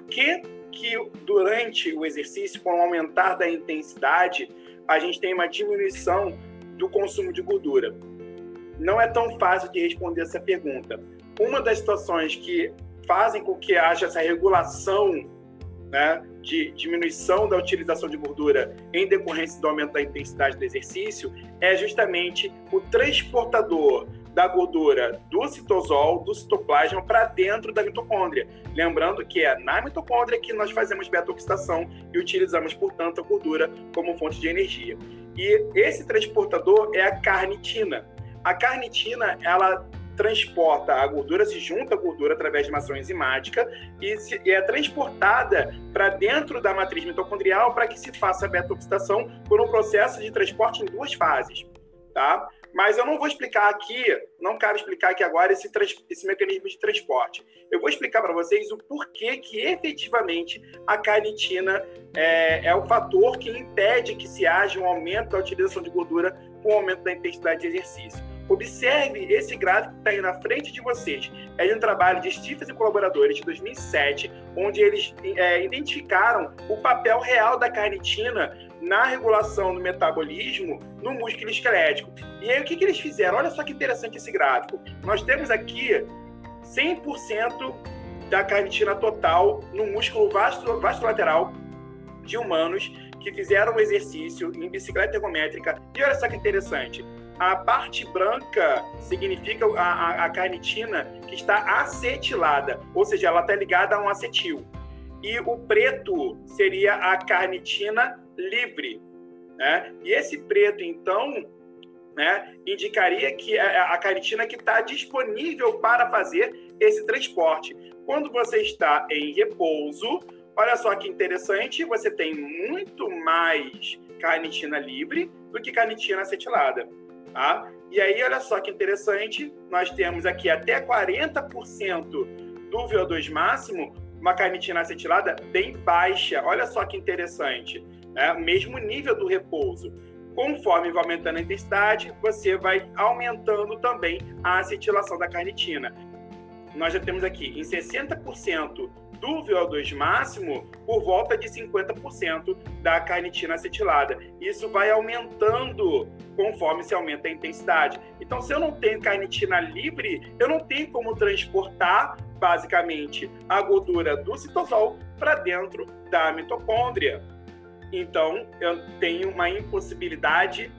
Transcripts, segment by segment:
por que, que durante o exercício, com o aumentar da intensidade, a gente tem uma diminuição do consumo de gordura? Não é tão fácil de responder essa pergunta. Uma das situações que fazem com que haja essa regulação né, de diminuição da utilização de gordura em decorrência do aumento da intensidade do exercício é justamente o transportador da gordura do citosol, do citoplasma, para dentro da mitocôndria. Lembrando que é na mitocôndria que nós fazemos beta-oxidação e utilizamos, portanto, a gordura como fonte de energia. E esse transportador é a carnitina. A carnitina, ela transporta a gordura, se junta a gordura através de uma ação enzimática e, se, e é transportada para dentro da matriz mitocondrial para que se faça a beta-oxidação por um processo de transporte em duas fases, tá? Mas eu não vou explicar aqui, não quero explicar aqui agora esse, esse mecanismo de transporte. Eu vou explicar para vocês o porquê que efetivamente a carnitina é, é, o fator que impede que se haja um aumento da utilização de gordura com o aumento da intensidade de exercício. Observe esse gráfico que está aí na frente de vocês. É de um trabalho de Stephens e colaboradores de 2007, onde eles é, identificaram o papel real da carnitina na regulação do metabolismo no músculo esquelético. E aí, o que, que eles fizeram? Olha só que interessante esse gráfico. Nós temos aqui 100% da carnitina total no músculo vasto, vasto de humanos que fizeram o exercício em bicicleta ergométrica. E olha só que interessante. A parte branca significa a, a, a carnitina que está acetilada, ou seja, ela está ligada a um acetil. E o preto seria a carnitina livre. Né? E esse preto, então, né, indicaria que é a carnitina que está disponível para fazer esse transporte. Quando você está em repouso, olha só que interessante, você tem muito mais carnitina livre do que carnitina acetilada. Tá? E aí, olha só que interessante, nós temos aqui até 40% do VO2 máximo, uma carnitina acetilada bem baixa. Olha só que interessante, né? mesmo nível do repouso. Conforme vai aumentando a intensidade, você vai aumentando também a acetilação da carnitina. Nós já temos aqui em 60% do VO2 máximo por volta de 50% da carnitina acetilada. Isso vai aumentando conforme se aumenta a intensidade. Então, se eu não tenho carnitina livre, eu não tenho como transportar basicamente a gordura do citosol para dentro da mitocôndria. Então, eu tenho uma impossibilidade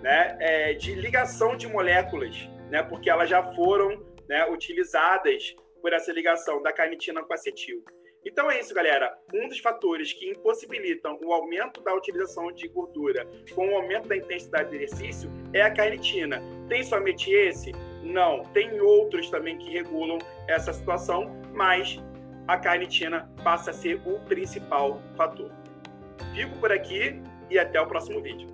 né, é, de ligação de moléculas, né, porque elas já foram né, utilizadas por essa ligação da carnitina com acetil. Então é isso, galera. Um dos fatores que impossibilitam o aumento da utilização de gordura com o aumento da intensidade do exercício é a carnitina. Tem somente esse? Não. Tem outros também que regulam essa situação, mas a carnitina passa a ser o principal fator. Fico por aqui e até o próximo vídeo.